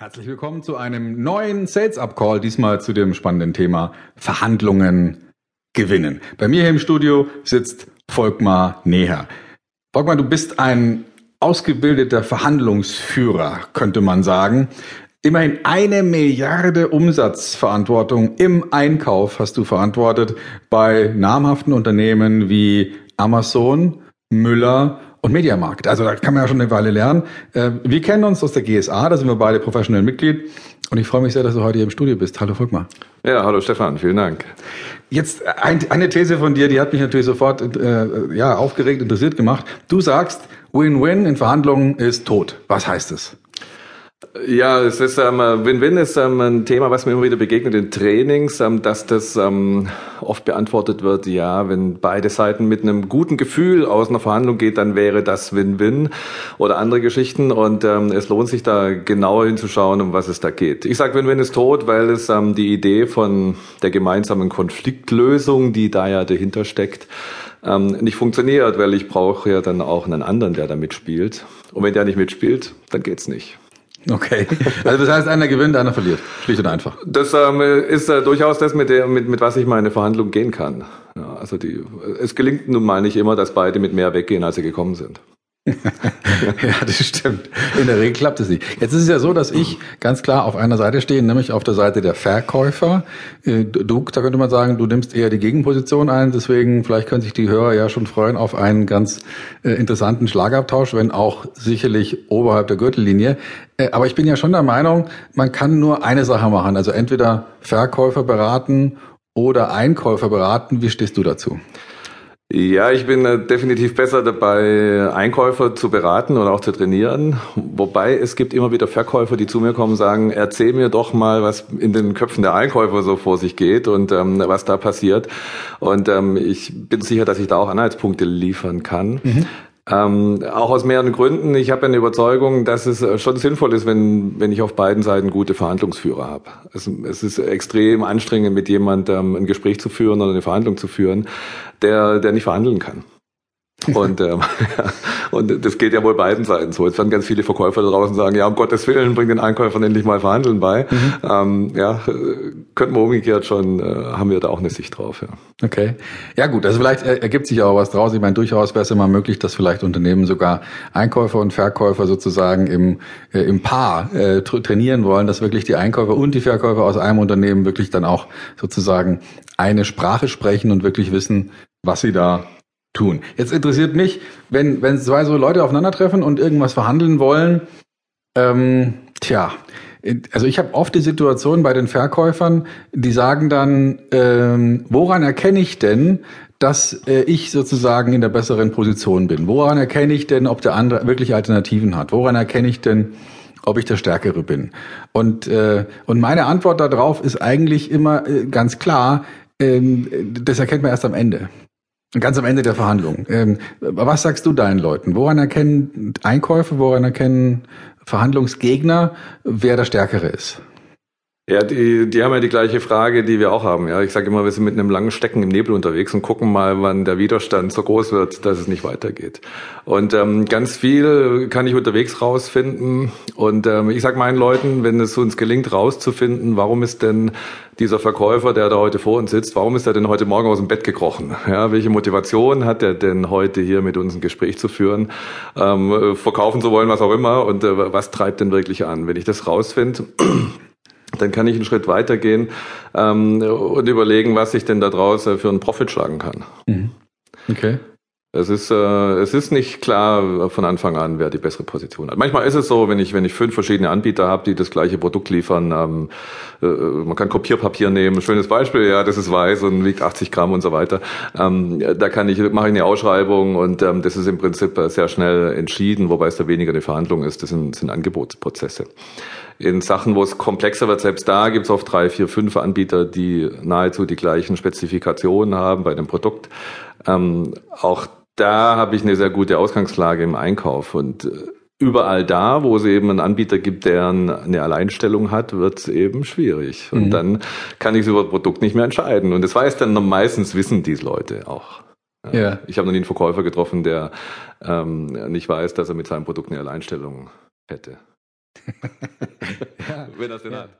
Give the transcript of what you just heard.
Herzlich willkommen zu einem neuen Sales Up Call, diesmal zu dem spannenden Thema Verhandlungen gewinnen. Bei mir hier im Studio sitzt Volkmar Neher. Volkmar, du bist ein ausgebildeter Verhandlungsführer, könnte man sagen. Immerhin eine Milliarde Umsatzverantwortung im Einkauf hast du verantwortet bei namhaften Unternehmen wie Amazon, Müller und Mediamarkt. Also da kann man ja schon eine Weile lernen. Äh, wir kennen uns aus der GSA, da sind wir beide professionell Mitglied. Und ich freue mich sehr, dass du heute hier im Studio bist. Hallo Volkmar. Ja, hallo Stefan, vielen Dank. Jetzt eine These von dir, die hat mich natürlich sofort äh, ja, aufgeregt, interessiert gemacht. Du sagst, Win-Win in Verhandlungen ist tot. Was heißt es? Ja, es ist ähm, Win-Win ist ähm, ein Thema, was mir immer wieder begegnet in Trainings, ähm, dass das ähm, oft beantwortet wird, ja, wenn beide Seiten mit einem guten Gefühl aus einer Verhandlung geht, dann wäre das Win-Win oder andere Geschichten und ähm, es lohnt sich da genauer hinzuschauen, um was es da geht. Ich sage, Win-Win ist tot, weil es ähm, die Idee von der gemeinsamen Konfliktlösung, die da ja dahinter steckt, ähm, nicht funktioniert, weil ich brauche ja dann auch einen anderen, der da mitspielt. Und wenn der nicht mitspielt, dann geht's nicht. Okay. Also das heißt, einer gewinnt, einer verliert. Schlicht und einfach. Das ähm, ist äh, durchaus das, mit, der, mit, mit was ich meine Verhandlung gehen kann. Ja, also die, es gelingt nun mal nicht immer, dass beide mit mehr weggehen, als sie gekommen sind. ja, das stimmt. In der Regel klappt es nicht. Jetzt ist es ja so, dass ich ganz klar auf einer Seite stehe, nämlich auf der Seite der Verkäufer. Äh, du, da könnte man sagen, du nimmst eher die Gegenposition ein. Deswegen, vielleicht können sich die Hörer ja schon freuen auf einen ganz äh, interessanten Schlagabtausch, wenn auch sicherlich oberhalb der Gürtellinie. Äh, aber ich bin ja schon der Meinung, man kann nur eine Sache machen. Also entweder Verkäufer beraten oder Einkäufer beraten. Wie stehst du dazu? Ja, ich bin äh, definitiv besser dabei, Einkäufer zu beraten und auch zu trainieren. Wobei es gibt immer wieder Verkäufer, die zu mir kommen und sagen, erzähl mir doch mal, was in den Köpfen der Einkäufer so vor sich geht und ähm, was da passiert. Und ähm, ich bin sicher, dass ich da auch Anhaltspunkte liefern kann. Mhm. Ähm, auch aus mehreren Gründen. Ich habe eine Überzeugung, dass es äh, schon sinnvoll ist, wenn, wenn ich auf beiden Seiten gute Verhandlungsführer habe. Es, es ist extrem anstrengend, mit jemandem ein Gespräch zu führen oder eine Verhandlung zu führen, der, der nicht verhandeln kann. Und, ähm, und das geht ja wohl beiden Seiten so. Jetzt werden ganz viele Verkäufer da draußen sagen, ja, um Gottes Willen, bring den Einkäufern endlich mal Verhandeln bei. Mhm. Ähm, ja, könnten wir umgekehrt schon, äh, haben wir da auch eine Sicht drauf. Ja. Okay. Ja gut, also vielleicht ergibt sich auch was draus. Ich meine, durchaus wäre es immer möglich, dass vielleicht Unternehmen sogar Einkäufer und Verkäufer sozusagen im, äh, im Paar äh, trainieren wollen, dass wirklich die Einkäufer und die Verkäufer aus einem Unternehmen wirklich dann auch sozusagen eine Sprache sprechen und wirklich wissen, was sie da tun. Jetzt interessiert mich, wenn, wenn zwei so Leute aufeinandertreffen und irgendwas verhandeln wollen, ähm, tja, also ich habe oft die Situation bei den Verkäufern, die sagen dann, ähm, woran erkenne ich denn, dass äh, ich sozusagen in der besseren Position bin? Woran erkenne ich denn, ob der andere wirklich Alternativen hat? Woran erkenne ich denn, ob ich der Stärkere bin? Und, äh, und meine Antwort darauf ist eigentlich immer äh, ganz klar, ähm, das erkennt man erst am Ende. Ganz am Ende der Verhandlung. Ähm, was sagst du deinen Leuten? Woran erkennen Einkäufe, woran erkennen Verhandlungsgegner, wer der Stärkere ist? Ja, die, die haben ja die gleiche Frage, die wir auch haben. Ja, ich sage immer, wir sind mit einem langen Stecken im Nebel unterwegs und gucken mal, wann der Widerstand so groß wird, dass es nicht weitergeht. Und ähm, ganz viel kann ich unterwegs rausfinden. Und ähm, ich sage meinen Leuten, wenn es uns gelingt, rauszufinden, warum ist denn dieser Verkäufer, der da heute vor uns sitzt, warum ist er denn heute Morgen aus dem Bett gekrochen? Ja, welche Motivation hat er denn heute hier mit uns ein Gespräch zu führen, ähm, verkaufen zu wollen, was auch immer? Und äh, was treibt denn wirklich an? Wenn ich das rausfinde dann kann ich einen Schritt weitergehen ähm, und überlegen, was ich denn da draußen für einen Profit schlagen kann. Mhm. Okay. Es ist, äh, es ist nicht klar von Anfang an, wer die bessere Position hat. Manchmal ist es so, wenn ich, wenn ich fünf verschiedene Anbieter habe, die das gleiche Produkt liefern, ähm, äh, man kann Kopierpapier nehmen, schönes Beispiel, ja, das ist weiß und wiegt 80 Gramm und so weiter. Ähm, da kann ich, mache ich eine Ausschreibung und ähm, das ist im Prinzip sehr schnell entschieden, wobei es da weniger eine Verhandlung ist, das sind, sind Angebotsprozesse. In Sachen, wo es komplexer wird, selbst da gibt es oft drei, vier, fünf Anbieter, die nahezu die gleichen Spezifikationen haben bei dem Produkt. Ähm, auch da habe ich eine sehr gute Ausgangslage im Einkauf und äh, überall da, wo es eben einen Anbieter gibt, der eine Alleinstellung hat, wird es eben schwierig. Und mhm. dann kann ich über das Produkt nicht mehr entscheiden. Und das weiß dann meistens wissen diese Leute auch. Ja. Ich habe noch nie einen Verkäufer getroffen, der ähm, nicht weiß, dass er mit seinem Produkt eine Alleinstellung hätte. wenn er es denn ja. hat.